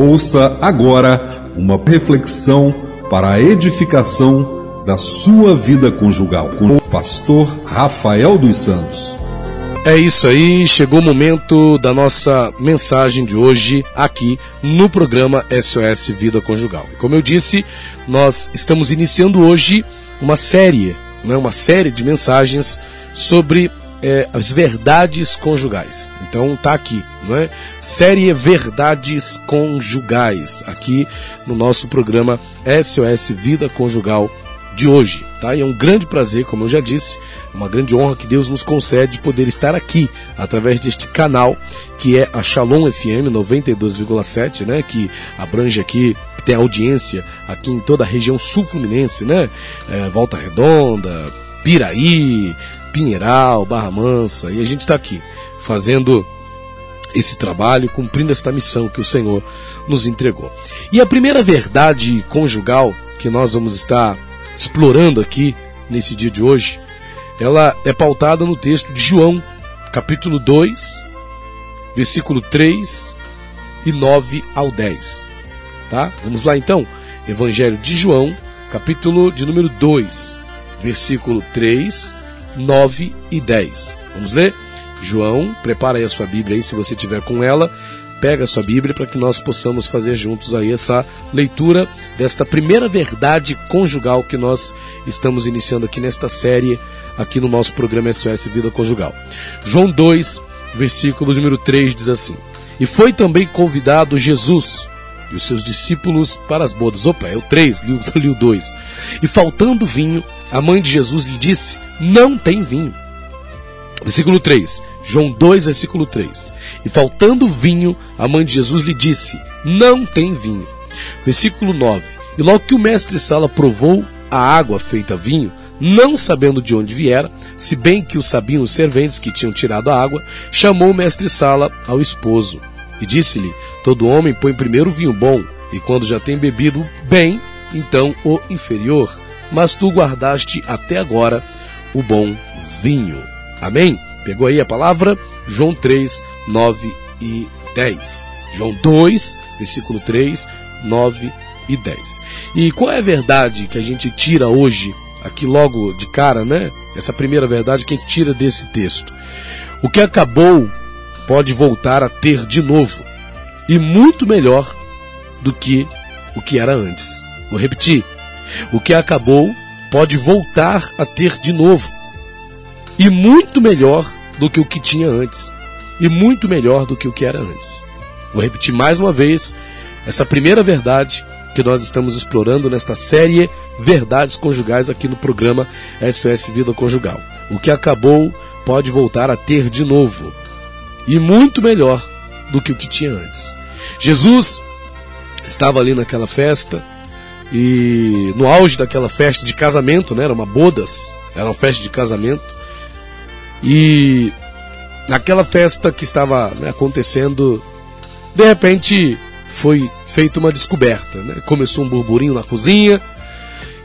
Ouça agora uma reflexão para a edificação da sua vida conjugal com o pastor Rafael dos Santos. É isso aí, chegou o momento da nossa mensagem de hoje aqui no programa SOS Vida Conjugal. Como eu disse, nós estamos iniciando hoje uma série, né, uma série de mensagens sobre é, as verdades conjugais. Então tá aqui, não é? Série Verdades Conjugais, aqui no nosso programa SOS Vida Conjugal de hoje, tá? E é um grande prazer, como eu já disse, uma grande honra que Deus nos concede de poder estar aqui através deste canal que é a Shalom FM 92,7, né? Que abrange aqui que tem audiência aqui em toda a região sul-fluminense, né? É, Volta Redonda, Piraí, Pinheiral, Barra Mansa, e a gente está aqui fazendo esse trabalho, cumprindo esta missão que o Senhor nos entregou. E a primeira verdade conjugal que nós vamos estar explorando aqui nesse dia de hoje, ela é pautada no texto de João, capítulo 2, versículo 3 e 9 ao 10. Tá? Vamos lá então. Evangelho de João, capítulo de número 2, versículo 3 9 e 10. Vamos ler? João, prepara aí a sua Bíblia aí, se você tiver com ela, pega a sua Bíblia para que nós possamos fazer juntos aí essa leitura desta primeira verdade conjugal que nós estamos iniciando aqui nesta série, aqui no nosso programa SOS Vida Conjugal. João 2, versículo número 3 diz assim: E foi também convidado Jesus e os seus discípulos para as bodas. Opa, é o 3, li, li o 2. E faltando vinho, a mãe de Jesus lhe disse: Não tem vinho. Versículo 3, João 2, versículo 3. E faltando vinho, a mãe de Jesus lhe disse: Não tem vinho. Versículo 9. E logo que o mestre Sala provou a água feita vinho, não sabendo de onde viera, se bem que o sabiam os serventes que tinham tirado a água, chamou o mestre Sala ao esposo e disse-lhe: Todo homem põe primeiro o vinho bom, e quando já tem bebido bem, então o inferior. Mas tu guardaste até agora o bom vinho. Amém? Pegou aí a palavra? João 3, 9 e 10. João 2, versículo 3, 9 e 10. E qual é a verdade que a gente tira hoje, aqui logo de cara, né? Essa primeira verdade que a gente tira desse texto. O que acabou pode voltar a ter de novo e muito melhor do que o que era antes. Vou repetir: o que acabou pode voltar a ter de novo e muito melhor do que o que tinha antes e muito melhor do que o que era antes. Vou repetir mais uma vez essa primeira verdade que nós estamos explorando nesta série Verdades Conjugais aqui no programa SOS Vida Conjugal. O que acabou pode voltar a ter de novo e muito melhor do que o que tinha antes. Jesus estava ali naquela festa e no auge daquela festa de casamento, né, era uma bodas, era uma festa de casamento. E naquela festa que estava né, acontecendo, de repente foi feita uma descoberta, né? Começou um burburinho na cozinha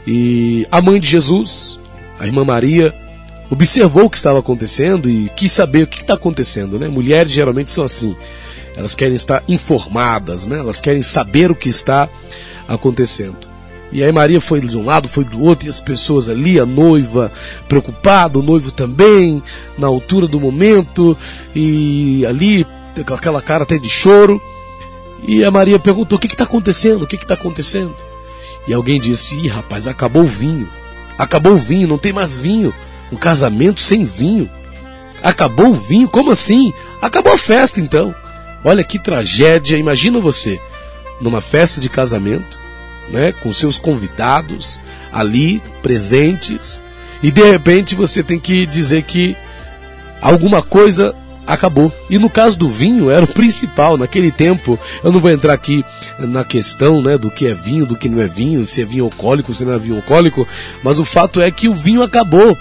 e a mãe de Jesus, a irmã Maria, observou o que estava acontecendo e quis saber o que está acontecendo, né? Mulheres geralmente são assim, elas querem estar informadas, né? Elas querem saber o que está acontecendo. E aí Maria foi de um lado, foi do outro, e as pessoas ali, a noiva preocupada, o noivo também, na altura do momento, e ali, com aquela cara até de choro. E a Maria perguntou: O que está acontecendo? O que está acontecendo? E alguém disse: Ih, rapaz, acabou o vinho. Acabou o vinho, não tem mais vinho. Um casamento sem vinho. Acabou o vinho? Como assim? Acabou a festa então. Olha que tragédia. Imagina você numa festa de casamento, né, com seus convidados ali presentes, e de repente você tem que dizer que alguma coisa acabou. E no caso do vinho, era o principal. Naquele tempo, eu não vou entrar aqui na questão né, do que é vinho, do que não é vinho, se é vinho alcoólico, se não é vinho alcoólico, mas o fato é que o vinho acabou.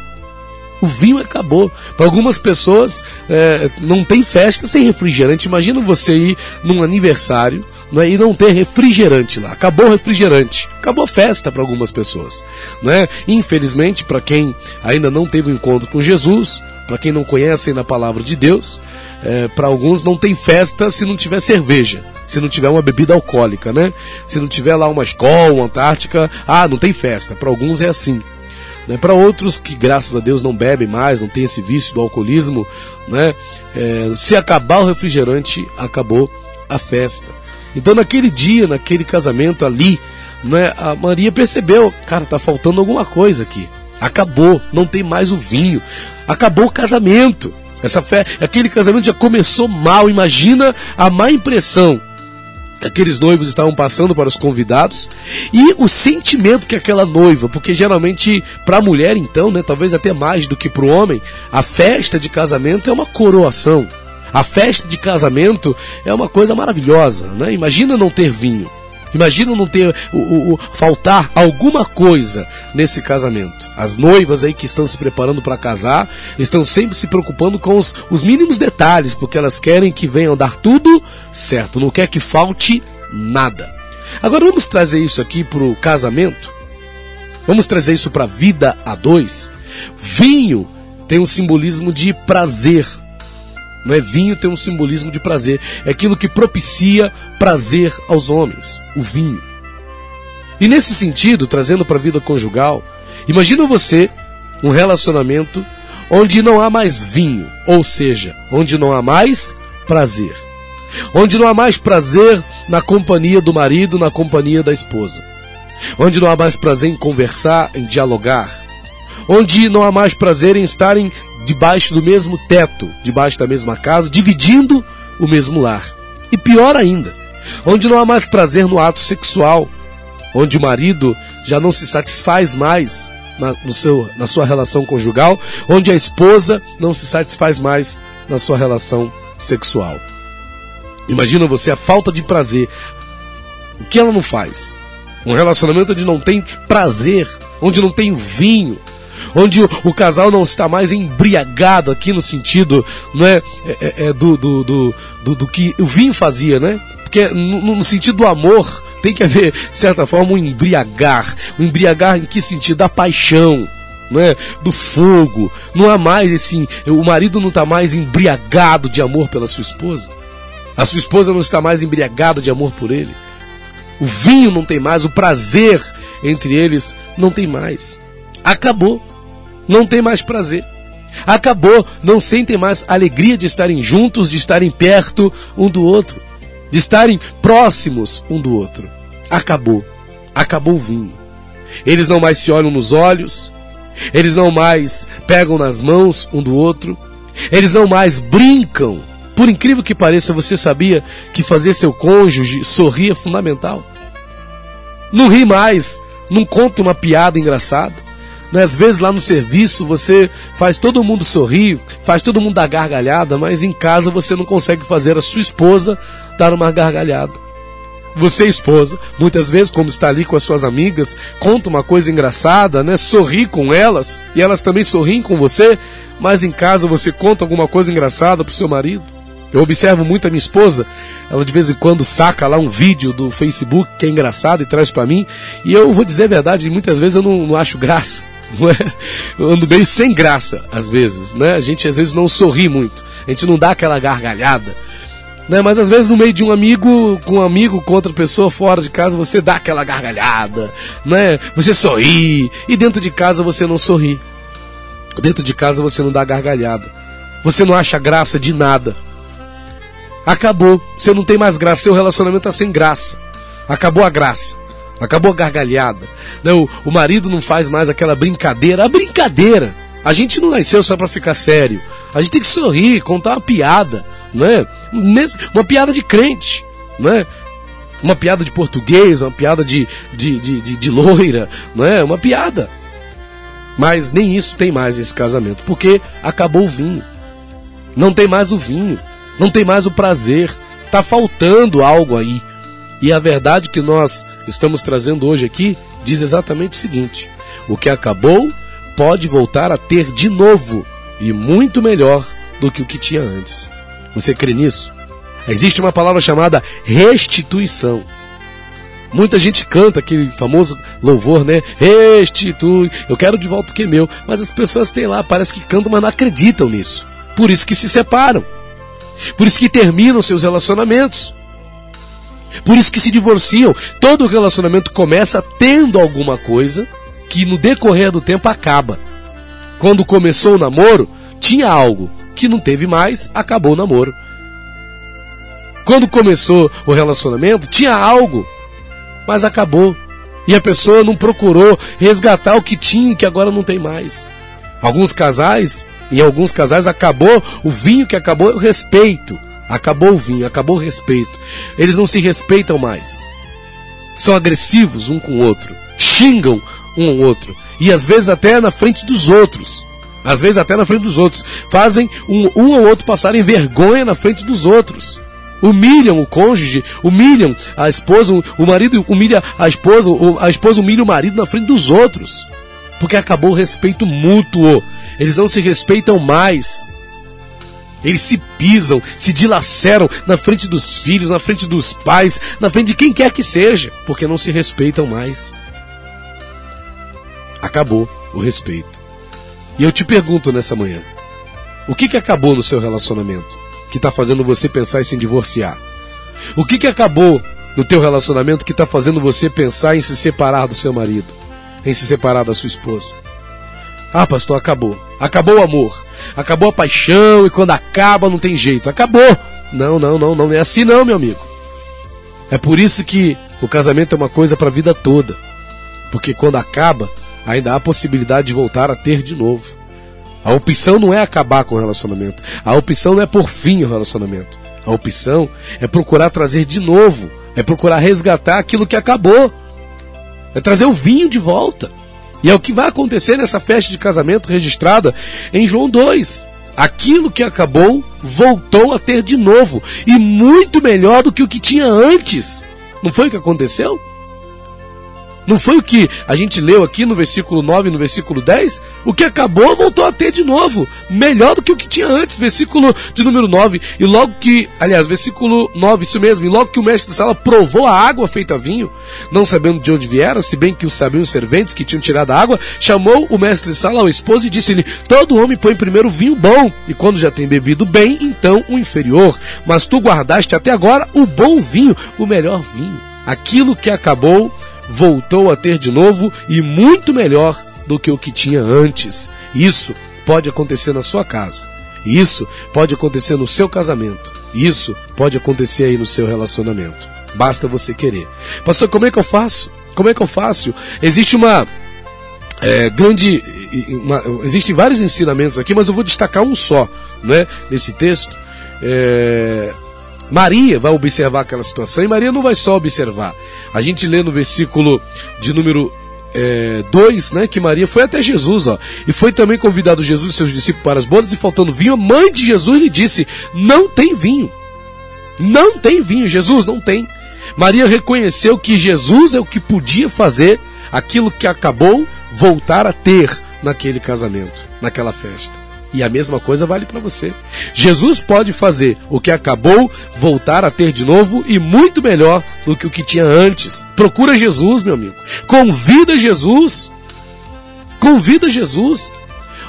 O vinho acabou. Para algumas pessoas, é, não tem festa sem refrigerante. Imagina você ir num aniversário não é? e não ter refrigerante lá. Acabou o refrigerante. Acabou a festa para algumas pessoas. Não é? Infelizmente, para quem ainda não teve um encontro com Jesus, para quem não conhece ainda a palavra de Deus, é, para alguns não tem festa se não tiver cerveja. Se não tiver uma bebida alcoólica, né? Se não tiver lá uma escola, uma Antártica, ah, não tem festa. Para alguns é assim. Né? Para outros que, graças a Deus, não bebem mais, não tem esse vício do alcoolismo, né? É, se acabar o refrigerante, acabou a festa. Então, naquele dia, naquele casamento ali, né, a Maria percebeu, cara, tá faltando alguma coisa aqui. Acabou, não tem mais o vinho. Acabou o casamento. Essa fé, aquele casamento já começou mal. Imagina a má impressão aqueles noivos estavam passando para os convidados e o sentimento que aquela noiva, porque geralmente para a mulher então, né, talvez até mais do que para o homem, a festa de casamento é uma coroação. A festa de casamento é uma coisa maravilhosa, né? Imagina não ter vinho. Imagina não ter o, o, o, faltar alguma coisa nesse casamento. As noivas aí que estão se preparando para casar estão sempre se preocupando com os, os mínimos detalhes, porque elas querem que venham dar tudo certo, não quer que falte nada. Agora vamos trazer isso aqui para o casamento. Vamos trazer isso para a vida a dois. Vinho tem um simbolismo de prazer não é vinho tem um simbolismo de prazer, é aquilo que propicia prazer aos homens, o vinho. E nesse sentido, trazendo para a vida conjugal, imagina você um relacionamento onde não há mais vinho, ou seja, onde não há mais prazer. Onde não há mais prazer na companhia do marido, na companhia da esposa. Onde não há mais prazer em conversar, em dialogar. Onde não há mais prazer em estarem debaixo do mesmo teto, debaixo da mesma casa, dividindo o mesmo lar. E pior ainda, onde não há mais prazer no ato sexual, onde o marido já não se satisfaz mais na, no seu, na sua relação conjugal, onde a esposa não se satisfaz mais na sua relação sexual. Imagina você a falta de prazer. O que ela não faz? Um relacionamento onde não tem prazer, onde não tem vinho, onde o, o, casal não está mais embriagado aqui no sentido não é, é, do, do, do, do, do que o vinho fazia, né? Porque no, sentido do amor tem que haver, de certa forma, um embriagar. Um embriagar em que sentido? Da paixão. Não é? Do fogo. Não há mais esse. O marido não está mais embriagado de amor pela sua esposa. A sua esposa não está mais embriagada de amor por ele. O vinho não tem mais, o prazer entre eles não tem mais. Acabou não tem mais prazer. Acabou, não sentem mais alegria de estarem juntos, de estarem perto um do outro, de estarem próximos um do outro. Acabou. Acabou o vinho. Eles não mais se olham nos olhos, eles não mais pegam nas mãos um do outro, eles não mais brincam. Por incrível que pareça, você sabia que fazer seu cônjuge sorrir é fundamental? Não ri mais, não conta uma piada engraçada. Né? Às vezes lá no serviço você faz todo mundo sorrir, faz todo mundo dar gargalhada, mas em casa você não consegue fazer a sua esposa dar uma gargalhada. Você, esposa, muitas vezes, quando está ali com as suas amigas, conta uma coisa engraçada, né? Sorri com elas e elas também sorriem com você, mas em casa você conta alguma coisa engraçada para o seu marido. Eu observo muito a minha esposa, ela de vez em quando saca lá um vídeo do Facebook que é engraçado e traz para mim, e eu vou dizer a verdade, muitas vezes eu não, não acho graça. Eu ando meio sem graça, às vezes, né? A gente às vezes não sorri muito, a gente não dá aquela gargalhada. Né? Mas às vezes no meio de um amigo, com um amigo, com outra pessoa fora de casa, você dá aquela gargalhada, né? Você sorri, e dentro de casa você não sorri. Dentro de casa você não dá gargalhada. Você não acha graça de nada. Acabou. Você não tem mais graça. Seu relacionamento está sem graça. Acabou a graça. Acabou a gargalhada. Né, o marido não faz mais aquela brincadeira. A brincadeira. A gente não nasceu só para ficar sério. A gente tem que sorrir, contar uma piada, né? Uma piada de crente, né? Uma piada de português, uma piada de, de, de, de, de loira, né? Uma piada. Mas nem isso tem mais esse casamento, porque acabou o vinho. Não tem mais o vinho, não tem mais o prazer. Tá faltando algo aí. E a verdade que nós estamos trazendo hoje aqui diz exatamente o seguinte: o que acabou pode voltar a ter de novo e muito melhor do que o que tinha antes. Você crê nisso? Existe uma palavra chamada restituição. Muita gente canta aquele famoso louvor, né? Restitui, eu quero de volta o que é meu. Mas as pessoas têm lá, parece que cantam, mas não acreditam nisso. Por isso que se separam. Por isso que terminam seus relacionamentos. Por isso que se divorciam. Todo relacionamento começa tendo alguma coisa que no decorrer do tempo acaba. Quando começou o namoro, tinha algo que não teve mais, acabou o namoro. Quando começou o relacionamento, tinha algo, mas acabou. E a pessoa não procurou resgatar o que tinha e que agora não tem mais. Alguns casais, em alguns casais, acabou o vinho que acabou o respeito. Acabou o vinho, acabou o respeito. Eles não se respeitam mais. São agressivos um com o outro. Xingam um ao outro. E às vezes até na frente dos outros. Às vezes até na frente dos outros. Fazem um, um ou outro passarem vergonha na frente dos outros. Humilham o cônjuge, humilham a esposa, o marido humilha a esposa, a esposa humilha o marido na frente dos outros. Porque acabou o respeito mútuo. Eles não se respeitam mais. Eles se pisam, se dilaceram na frente dos filhos, na frente dos pais, na frente de quem quer que seja, porque não se respeitam mais. Acabou o respeito. E eu te pergunto nessa manhã: o que, que acabou no seu relacionamento que está fazendo você pensar em se divorciar? O que, que acabou no teu relacionamento que está fazendo você pensar em se separar do seu marido, em se separar da sua esposa? Ah, pastor, acabou. Acabou o amor. Acabou a paixão e quando acaba não tem jeito. Acabou. Não, não, não, não é assim não, meu amigo. É por isso que o casamento é uma coisa para a vida toda. Porque quando acaba, ainda há a possibilidade de voltar a ter de novo. A opção não é acabar com o relacionamento. A opção não é por fim o relacionamento. A opção é procurar trazer de novo. É procurar resgatar aquilo que acabou. É trazer o vinho de volta. E é o que vai acontecer nessa festa de casamento registrada em João 2. Aquilo que acabou voltou a ter de novo e muito melhor do que o que tinha antes. Não foi o que aconteceu? Não foi o que a gente leu aqui no versículo 9 e no versículo 10? O que acabou voltou a ter de novo, melhor do que o que tinha antes, versículo de número 9. E logo que, aliás, versículo 9, isso mesmo, e logo que o mestre da sala provou a água feita vinho, não sabendo de onde viera, se bem que o sabiam os serventes que tinham tirado a água, chamou o mestre de sala ao esposo e disse-lhe: Todo homem põe primeiro vinho bom, e quando já tem bebido bem, então o inferior. Mas tu guardaste até agora o bom vinho, o melhor vinho. Aquilo que acabou voltou a ter de novo e muito melhor do que o que tinha antes. Isso pode acontecer na sua casa. Isso pode acontecer no seu casamento. Isso pode acontecer aí no seu relacionamento. Basta você querer. Pastor, como é que eu faço? Como é que eu faço? Existe uma é, grande. Uma, existem vários ensinamentos aqui, mas eu vou destacar um só né, nesse texto. É, Maria vai observar aquela situação e Maria não vai só observar. A gente lê no versículo de número 2, é, né, que Maria foi até Jesus, ó, e foi também convidado Jesus e seus discípulos para as bodas, e faltando vinho, a mãe de Jesus lhe disse: Não tem vinho. Não tem vinho, Jesus não tem. Maria reconheceu que Jesus é o que podia fazer aquilo que acabou voltar a ter naquele casamento, naquela festa. E a mesma coisa vale para você. Jesus pode fazer o que acabou, voltar a ter de novo e muito melhor do que o que tinha antes. Procura Jesus, meu amigo. Convida Jesus. Convida Jesus.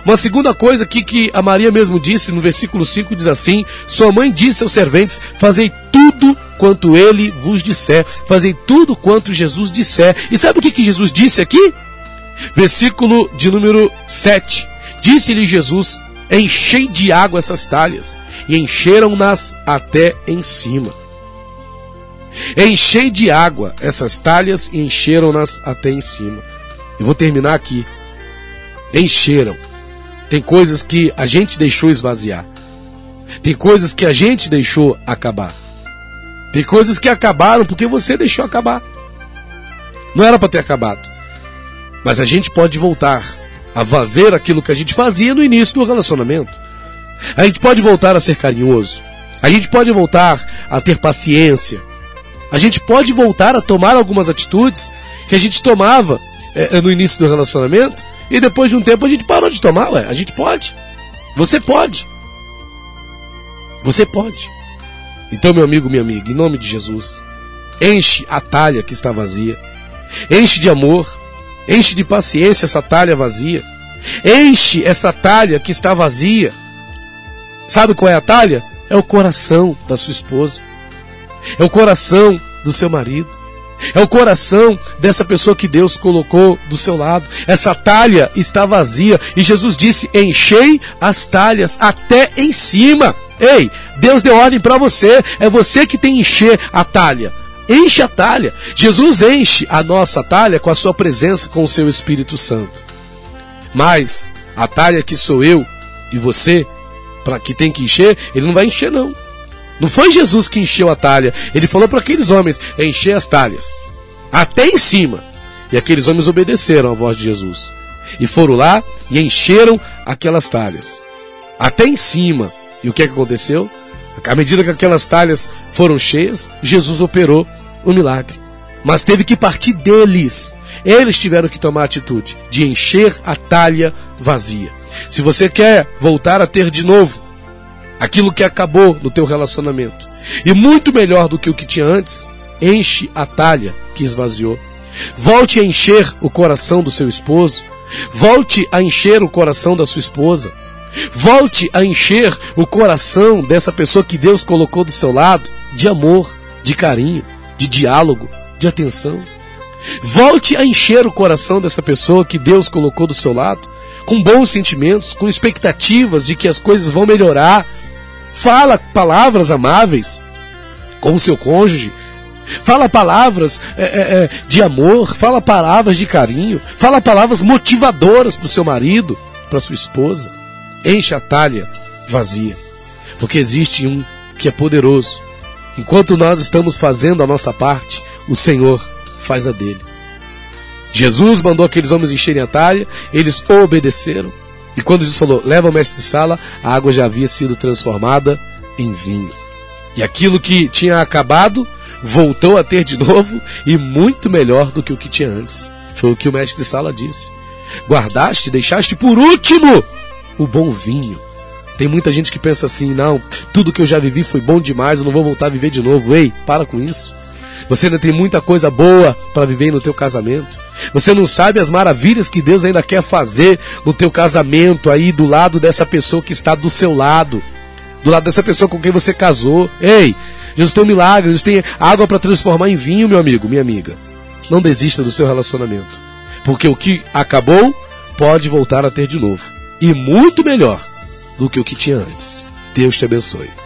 Uma segunda coisa aqui que a Maria mesmo disse no versículo 5 diz assim: Sua mãe disse aos serventes: Fazei tudo quanto ele vos disser, fazei tudo quanto Jesus disser. E sabe o que, que Jesus disse aqui? Versículo de número 7. Disse-lhe Jesus: Enchei de água essas talhas e encheram-nas até em cima. Enchei de água essas talhas e encheram-nas até em cima. Eu vou terminar aqui. Encheram. Tem coisas que a gente deixou esvaziar. Tem coisas que a gente deixou acabar. Tem coisas que acabaram porque você deixou acabar. Não era para ter acabado. Mas a gente pode voltar a fazer aquilo que a gente fazia no início do relacionamento. A gente pode voltar a ser carinhoso. A gente pode voltar a ter paciência. A gente pode voltar a tomar algumas atitudes que a gente tomava é, no início do relacionamento e depois de um tempo a gente parou de tomar. Ué, a gente pode. Você pode. Você pode. Então, meu amigo, minha amiga, em nome de Jesus, enche a talha que está vazia. Enche de amor, Enche de paciência essa talha vazia. Enche essa talha que está vazia. Sabe qual é a talha? É o coração da sua esposa. É o coração do seu marido. É o coração dessa pessoa que Deus colocou do seu lado. Essa talha está vazia e Jesus disse: Enchei as talhas até em cima. Ei, Deus deu ordem para você, é você que tem que encher a talha. Enche a talha. Jesus enche a nossa talha com a sua presença, com o seu Espírito Santo. Mas a talha que sou eu e você, para que tem que encher, ele não vai encher não. Não foi Jesus que encheu a talha. Ele falou para aqueles homens: encher as talhas. Até em cima. E aqueles homens obedeceram à voz de Jesus. E foram lá e encheram aquelas talhas. Até em cima. E o que, é que aconteceu? À medida que aquelas talhas foram cheias, Jesus operou o milagre. Mas teve que partir deles. Eles tiveram que tomar a atitude de encher a talha vazia. Se você quer voltar a ter de novo aquilo que acabou no teu relacionamento, e muito melhor do que o que tinha antes, enche a talha que esvaziou. Volte a encher o coração do seu esposo, volte a encher o coração da sua esposa. Volte a encher o coração dessa pessoa que Deus colocou do seu lado de amor, de carinho, de diálogo, de atenção. Volte a encher o coração dessa pessoa que Deus colocou do seu lado com bons sentimentos, com expectativas de que as coisas vão melhorar. Fala palavras amáveis com o seu cônjuge. Fala palavras é, é, é de amor, fala palavras de carinho, fala palavras motivadoras para o seu marido, para sua esposa. Enche a talha vazia, porque existe um que é poderoso. Enquanto nós estamos fazendo a nossa parte, o Senhor faz a dele. Jesus mandou aqueles homens encherem a talha, eles obedeceram. E quando Jesus falou, leva o mestre de sala, a água já havia sido transformada em vinho. E aquilo que tinha acabado voltou a ter de novo e muito melhor do que o que tinha antes. Foi o que o mestre de sala disse. Guardaste, deixaste por último o bom vinho. Tem muita gente que pensa assim: não, tudo que eu já vivi foi bom demais, eu não vou voltar a viver de novo. Ei, para com isso. Você ainda tem muita coisa boa para viver no teu casamento. Você não sabe as maravilhas que Deus ainda quer fazer no teu casamento aí do lado dessa pessoa que está do seu lado, do lado dessa pessoa com quem você casou. Ei, Jesus tem um milagre, Jesus tem água para transformar em vinho, meu amigo, minha amiga. Não desista do seu relacionamento, porque o que acabou pode voltar a ter de novo e muito melhor do que o que tinha antes. Deus te abençoe.